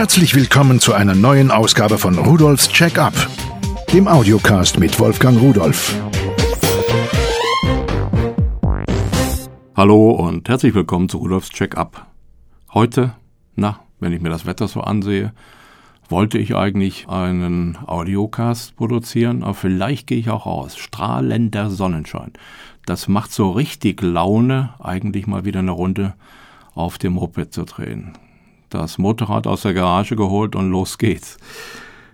Herzlich willkommen zu einer neuen Ausgabe von Rudolfs Check-up, dem Audiocast mit Wolfgang Rudolf. Hallo und herzlich willkommen zu Rudolfs Check-up. Heute, na, wenn ich mir das Wetter so ansehe, wollte ich eigentlich einen Audiocast produzieren, aber vielleicht gehe ich auch raus. Strahlender Sonnenschein. Das macht so richtig Laune, eigentlich mal wieder eine Runde auf dem Moped zu drehen. Das Motorrad aus der Garage geholt und los geht's.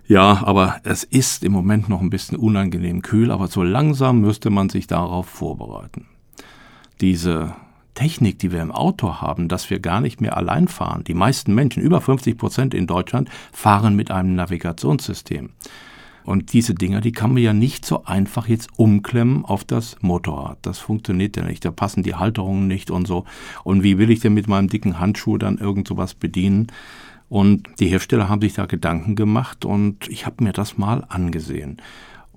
Ja, aber es ist im Moment noch ein bisschen unangenehm kühl, aber so langsam müsste man sich darauf vorbereiten. Diese Technik, die wir im Auto haben, dass wir gar nicht mehr allein fahren. Die meisten Menschen, über 50 Prozent in Deutschland, fahren mit einem Navigationssystem. Und diese Dinger, die kann man ja nicht so einfach jetzt umklemmen auf das Motorrad. Das funktioniert ja nicht. Da passen die Halterungen nicht und so. Und wie will ich denn mit meinem dicken Handschuh dann irgend sowas bedienen? Und die Hersteller haben sich da Gedanken gemacht und ich habe mir das mal angesehen.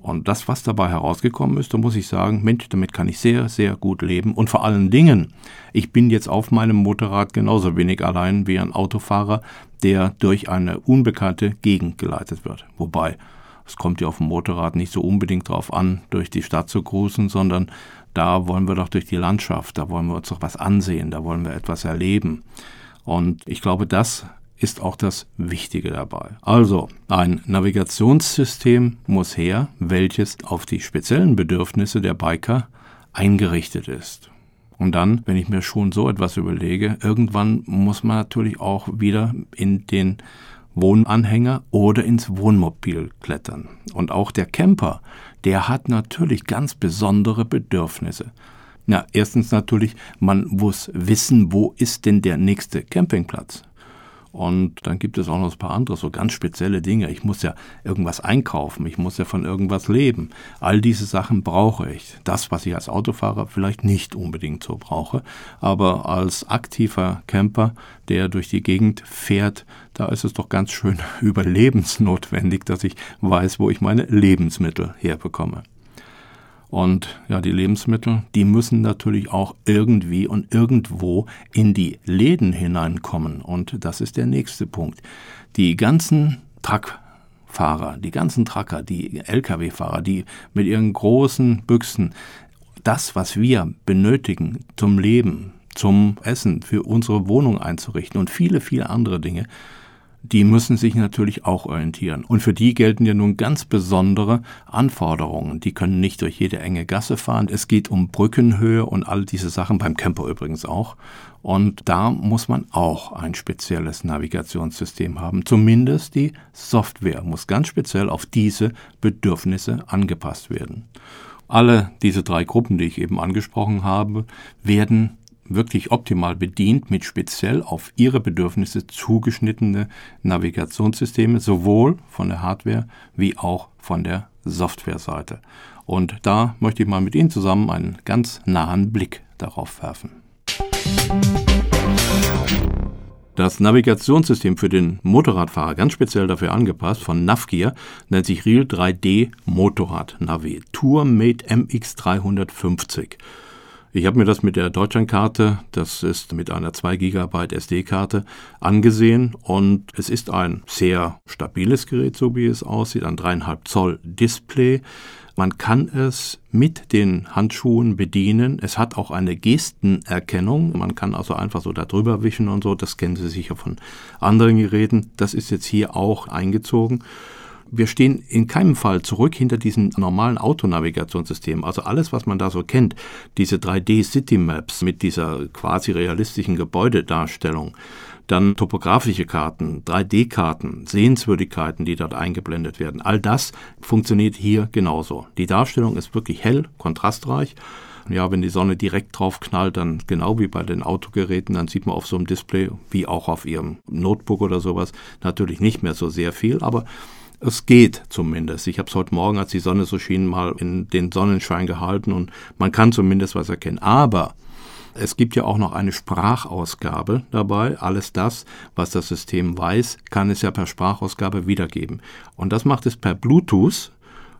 Und das, was dabei herausgekommen ist, da muss ich sagen, Mensch, damit kann ich sehr, sehr gut leben. Und vor allen Dingen, ich bin jetzt auf meinem Motorrad genauso wenig allein wie ein Autofahrer, der durch eine unbekannte Gegend geleitet wird. Wobei, es kommt ja auf dem Motorrad nicht so unbedingt drauf an, durch die Stadt zu cruisen, sondern da wollen wir doch durch die Landschaft, da wollen wir uns doch was ansehen, da wollen wir etwas erleben. Und ich glaube, das ist auch das Wichtige dabei. Also, ein Navigationssystem muss her, welches auf die speziellen Bedürfnisse der Biker eingerichtet ist. Und dann, wenn ich mir schon so etwas überlege, irgendwann muss man natürlich auch wieder in den Wohnanhänger oder ins Wohnmobil klettern. Und auch der Camper, der hat natürlich ganz besondere Bedürfnisse. Na, erstens natürlich, man muss wissen, wo ist denn der nächste Campingplatz? Und dann gibt es auch noch ein paar andere, so ganz spezielle Dinge. Ich muss ja irgendwas einkaufen, ich muss ja von irgendwas leben. All diese Sachen brauche ich. Das, was ich als Autofahrer vielleicht nicht unbedingt so brauche, aber als aktiver Camper, der durch die Gegend fährt, da ist es doch ganz schön überlebensnotwendig, dass ich weiß, wo ich meine Lebensmittel herbekomme. Und ja, die Lebensmittel, die müssen natürlich auch irgendwie und irgendwo in die Läden hineinkommen. Und das ist der nächste Punkt. Die ganzen Truckfahrer, die ganzen Trucker, die Lkw-Fahrer, die mit ihren großen Büchsen das, was wir benötigen zum Leben, zum Essen, für unsere Wohnung einzurichten und viele, viele andere Dinge, die müssen sich natürlich auch orientieren. Und für die gelten ja nun ganz besondere Anforderungen. Die können nicht durch jede enge Gasse fahren. Es geht um Brückenhöhe und all diese Sachen, beim Camper übrigens auch. Und da muss man auch ein spezielles Navigationssystem haben. Zumindest die Software muss ganz speziell auf diese Bedürfnisse angepasst werden. Alle diese drei Gruppen, die ich eben angesprochen habe, werden wirklich optimal bedient mit speziell auf ihre Bedürfnisse zugeschnittene Navigationssysteme, sowohl von der Hardware wie auch von der Softwareseite. Und da möchte ich mal mit Ihnen zusammen einen ganz nahen Blick darauf werfen. Das Navigationssystem für den Motorradfahrer, ganz speziell dafür angepasst, von Navgear, nennt sich Real 3D Motorrad Navi Tourmate MX350. Ich habe mir das mit der Deutschlandkarte, das ist mit einer 2 GB SD-Karte, angesehen und es ist ein sehr stabiles Gerät, so wie es aussieht, ein 3,5 Zoll Display. Man kann es mit den Handschuhen bedienen. Es hat auch eine Gestenerkennung. Man kann also einfach so da drüber wischen und so. Das kennen Sie sicher von anderen Geräten. Das ist jetzt hier auch eingezogen wir stehen in keinem Fall zurück hinter diesem normalen Autonavigationssystem. Also alles, was man da so kennt, diese 3D-City-Maps mit dieser quasi realistischen Gebäudedarstellung, dann topografische Karten, 3D-Karten, Sehenswürdigkeiten, die dort eingeblendet werden. All das funktioniert hier genauso. Die Darstellung ist wirklich hell, kontrastreich. Ja, wenn die Sonne direkt drauf knallt, dann genau wie bei den Autogeräten, dann sieht man auf so einem Display, wie auch auf Ihrem Notebook oder sowas, natürlich nicht mehr so sehr viel, aber es geht zumindest. Ich habe es heute Morgen, als die Sonne so schien, mal in den Sonnenschein gehalten und man kann zumindest was erkennen. Aber es gibt ja auch noch eine Sprachausgabe dabei. Alles das, was das System weiß, kann es ja per Sprachausgabe wiedergeben. Und das macht es per Bluetooth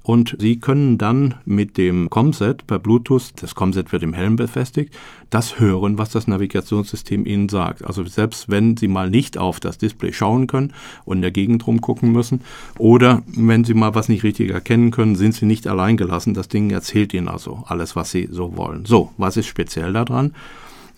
und Sie können dann mit dem Comset per Bluetooth, das Comset wird im Helm befestigt, das hören, was das Navigationssystem Ihnen sagt. Also selbst wenn Sie mal nicht auf das Display schauen können und in der Gegend rumgucken müssen oder wenn Sie mal was nicht richtig erkennen können, sind Sie nicht allein gelassen. Das Ding erzählt Ihnen also alles, was Sie so wollen. So, was ist speziell daran?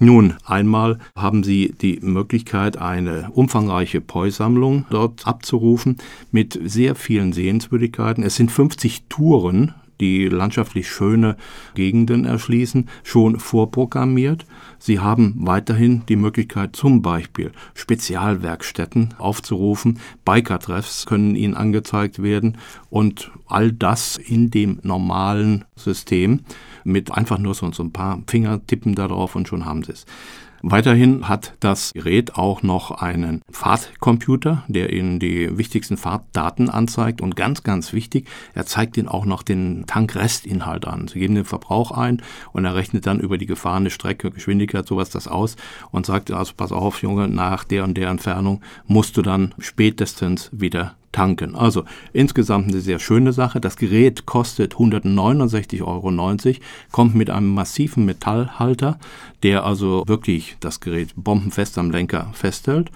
Nun, einmal haben Sie die Möglichkeit, eine umfangreiche POI-Sammlung dort abzurufen mit sehr vielen Sehenswürdigkeiten. Es sind 50 Touren, die landschaftlich schöne Gegenden erschließen, schon vorprogrammiert. Sie haben weiterhin die Möglichkeit, zum Beispiel Spezialwerkstätten aufzurufen. Biker-Treffs können Ihnen angezeigt werden und all das in dem normalen System mit einfach nur so, so ein paar Fingertippen darauf und schon haben sie es. Weiterhin hat das Gerät auch noch einen Fahrtcomputer, der Ihnen die wichtigsten Fahrtdaten anzeigt und ganz, ganz wichtig, er zeigt Ihnen auch noch den Tankrestinhalt an. Sie geben den Verbrauch ein und er rechnet dann über die gefahrene Strecke, Geschwindigkeit, sowas das aus und sagt, also pass auf, Junge, nach der und der Entfernung musst du dann spätestens wieder tanken. Also insgesamt eine sehr schöne Sache. Das Gerät kostet 169,90 Euro, kommt mit einem massiven Metallhalter, der also wirklich das Gerät bombenfest am Lenker festhält.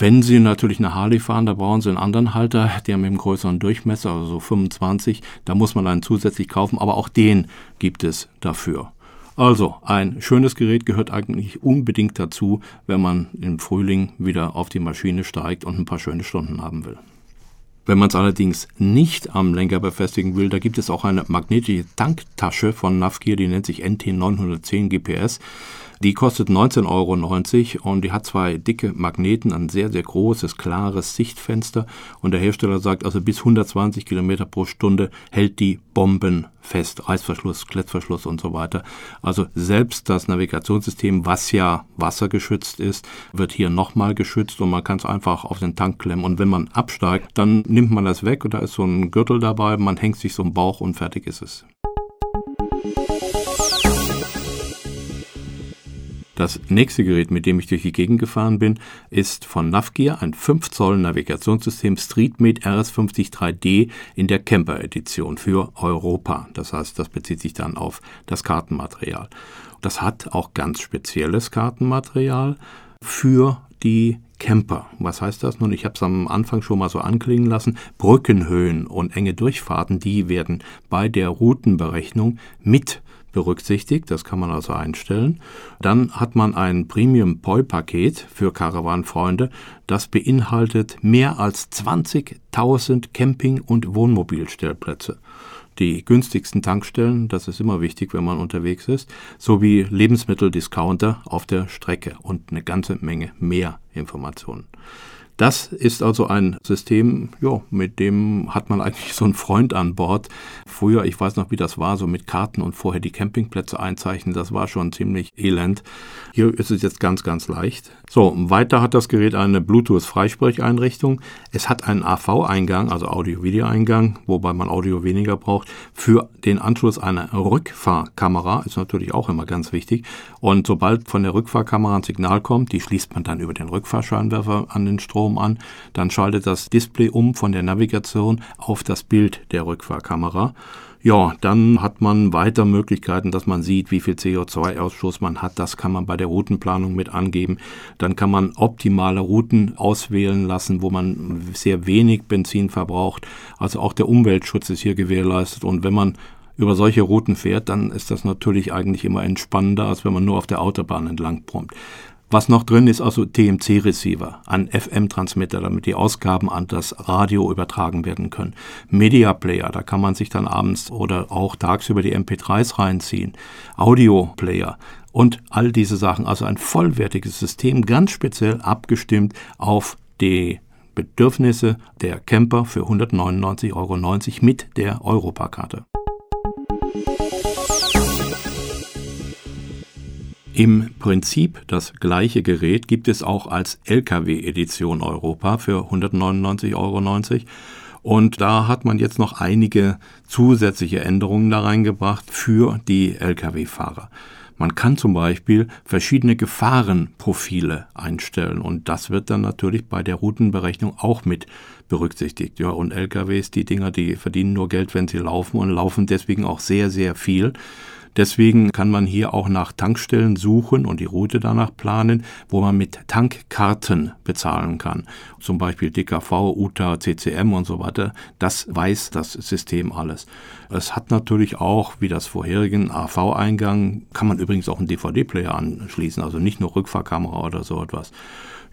Wenn Sie natürlich eine Harley fahren, da brauchen Sie einen anderen Halter, der mit einem größeren Durchmesser, also so 25, da muss man einen zusätzlich kaufen, aber auch den gibt es dafür. Also ein schönes Gerät gehört eigentlich unbedingt dazu, wenn man im Frühling wieder auf die Maschine steigt und ein paar schöne Stunden haben will. Wenn man es allerdings nicht am Lenker befestigen will, da gibt es auch eine magnetische Tanktasche von Navgear, die nennt sich NT910 GPS. Die kostet 19,90 Euro und die hat zwei dicke Magneten, ein sehr, sehr großes, klares Sichtfenster. Und der Hersteller sagt also bis 120 Kilometer pro Stunde hält die Bomben fest. Reißverschluss, Klettverschluss und so weiter. Also selbst das Navigationssystem, was ja wassergeschützt ist, wird hier nochmal geschützt und man kann es einfach auf den Tank klemmen. Und wenn man absteigt, dann nimmt man das weg und da ist so ein Gürtel dabei, man hängt sich so einen Bauch und fertig ist es. Das nächste Gerät, mit dem ich durch die Gegend gefahren bin, ist von Navgear ein 5 Zoll Navigationssystem StreetMate RS50 3D in der Camper Edition für Europa. Das heißt, das bezieht sich dann auf das Kartenmaterial. Das hat auch ganz spezielles Kartenmaterial für die Camper. Was heißt das nun? Ich habe es am Anfang schon mal so anklingen lassen. Brückenhöhen und enge Durchfahrten, die werden bei der Routenberechnung mit berücksichtigt. Das kann man also einstellen. Dann hat man ein Premium Poi-Paket für Caravan-Freunde. Das beinhaltet mehr als 20.000 Camping- und Wohnmobilstellplätze die günstigsten Tankstellen, das ist immer wichtig, wenn man unterwegs ist, sowie Lebensmitteldiscounter auf der Strecke und eine ganze Menge mehr Informationen. Das ist also ein System, ja, mit dem hat man eigentlich so einen Freund an Bord. Früher, ich weiß noch, wie das war, so mit Karten und vorher die Campingplätze einzeichnen, das war schon ziemlich elend. Hier ist es jetzt ganz, ganz leicht. So, weiter hat das Gerät eine Bluetooth-Freisprecheinrichtung. Es hat einen AV-Eingang, also Audio-Video-Eingang, wobei man Audio weniger braucht. Für den Anschluss einer Rückfahrkamera ist natürlich auch immer ganz wichtig. Und sobald von der Rückfahrkamera ein Signal kommt, die schließt man dann über den Rückfahrscheinwerfer an den Strom an, dann schaltet das Display um von der Navigation auf das Bild der Rückfahrkamera. Ja, dann hat man weiter Möglichkeiten, dass man sieht, wie viel CO2-Ausstoß man hat. Das kann man bei der Routenplanung mit angeben. Dann kann man optimale Routen auswählen lassen, wo man sehr wenig Benzin verbraucht. Also auch der Umweltschutz ist hier gewährleistet. Und wenn man über solche Routen fährt, dann ist das natürlich eigentlich immer entspannender, als wenn man nur auf der Autobahn entlang brummt. Was noch drin ist, also TMC-Receiver, ein FM-Transmitter, damit die Ausgaben an das Radio übertragen werden können. Media Player, da kann man sich dann abends oder auch tagsüber die MP3s reinziehen. Audio Player und all diese Sachen. Also ein vollwertiges System, ganz speziell abgestimmt auf die Bedürfnisse der Camper für 199,90 Euro mit der Europakarte. Im Prinzip das gleiche Gerät gibt es auch als LKW-Edition Europa für 199,90 Euro. Und da hat man jetzt noch einige zusätzliche Änderungen da reingebracht für die Lkw-Fahrer. Man kann zum Beispiel verschiedene Gefahrenprofile einstellen und das wird dann natürlich bei der Routenberechnung auch mit berücksichtigt. Ja, und LKWs, die Dinger, die verdienen nur Geld, wenn sie laufen und laufen deswegen auch sehr, sehr viel. Deswegen kann man hier auch nach Tankstellen suchen und die Route danach planen, wo man mit Tankkarten bezahlen kann. Zum Beispiel DKV, UTA, CCM und so weiter. Das weiß das System alles. Es hat natürlich auch, wie das vorherigen AV-Eingang, kann man übrigens auch einen DVD-Player anschließen, also nicht nur Rückfahrkamera oder so etwas.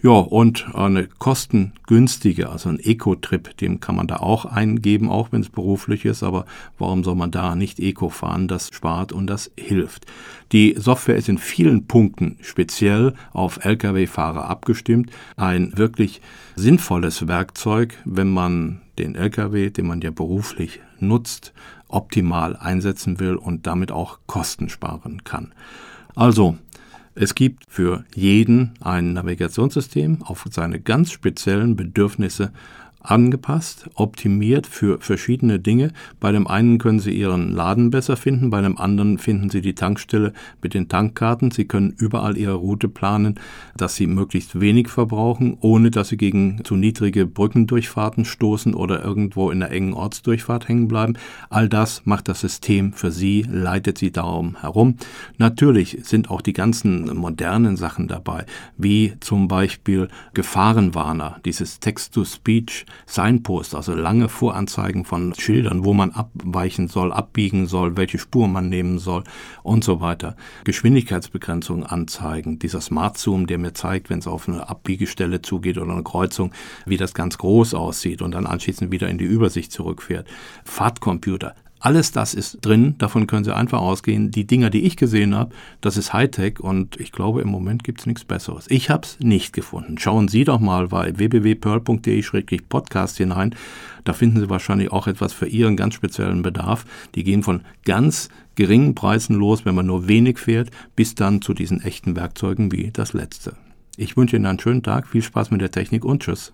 Ja, und eine kostengünstige, also ein Eco-Trip, den kann man da auch eingeben, auch wenn es beruflich ist, aber warum soll man da nicht Eco fahren? Das spart und das hilft. Die Software ist in vielen Punkten speziell auf Lkw-Fahrer abgestimmt. Ein wirklich sinnvolles Werkzeug, wenn man den Lkw, den man ja beruflich nutzt, optimal einsetzen will und damit auch Kosten sparen kann. Also, es gibt für jeden ein Navigationssystem auf seine ganz speziellen Bedürfnisse angepasst, optimiert für verschiedene Dinge. Bei dem einen können Sie Ihren Laden besser finden, bei dem anderen finden Sie die Tankstelle mit den Tankkarten. Sie können überall Ihre Route planen, dass Sie möglichst wenig verbrauchen, ohne dass Sie gegen zu niedrige Brückendurchfahrten stoßen oder irgendwo in einer engen Ortsdurchfahrt hängen bleiben. All das macht das System für Sie, leitet Sie darum herum. Natürlich sind auch die ganzen modernen Sachen dabei, wie zum Beispiel Gefahrenwarner, dieses Text-to-Speech, Signpost, also lange Voranzeigen von Schildern, wo man abweichen soll, abbiegen soll, welche Spur man nehmen soll und so weiter. Geschwindigkeitsbegrenzung anzeigen, dieser Smart Zoom, der mir zeigt, wenn es auf eine Abbiegestelle zugeht oder eine Kreuzung, wie das ganz groß aussieht und dann anschließend wieder in die Übersicht zurückfährt. Fahrtcomputer, alles das ist drin, davon können Sie einfach ausgehen. Die Dinger, die ich gesehen habe, das ist Hightech und ich glaube, im Moment gibt es nichts Besseres. Ich habe es nicht gefunden. Schauen Sie doch mal bei www.pearl.de-podcast hinein. Da finden Sie wahrscheinlich auch etwas für Ihren ganz speziellen Bedarf. Die gehen von ganz geringen Preisen los, wenn man nur wenig fährt, bis dann zu diesen echten Werkzeugen wie das letzte. Ich wünsche Ihnen einen schönen Tag, viel Spaß mit der Technik und tschüss.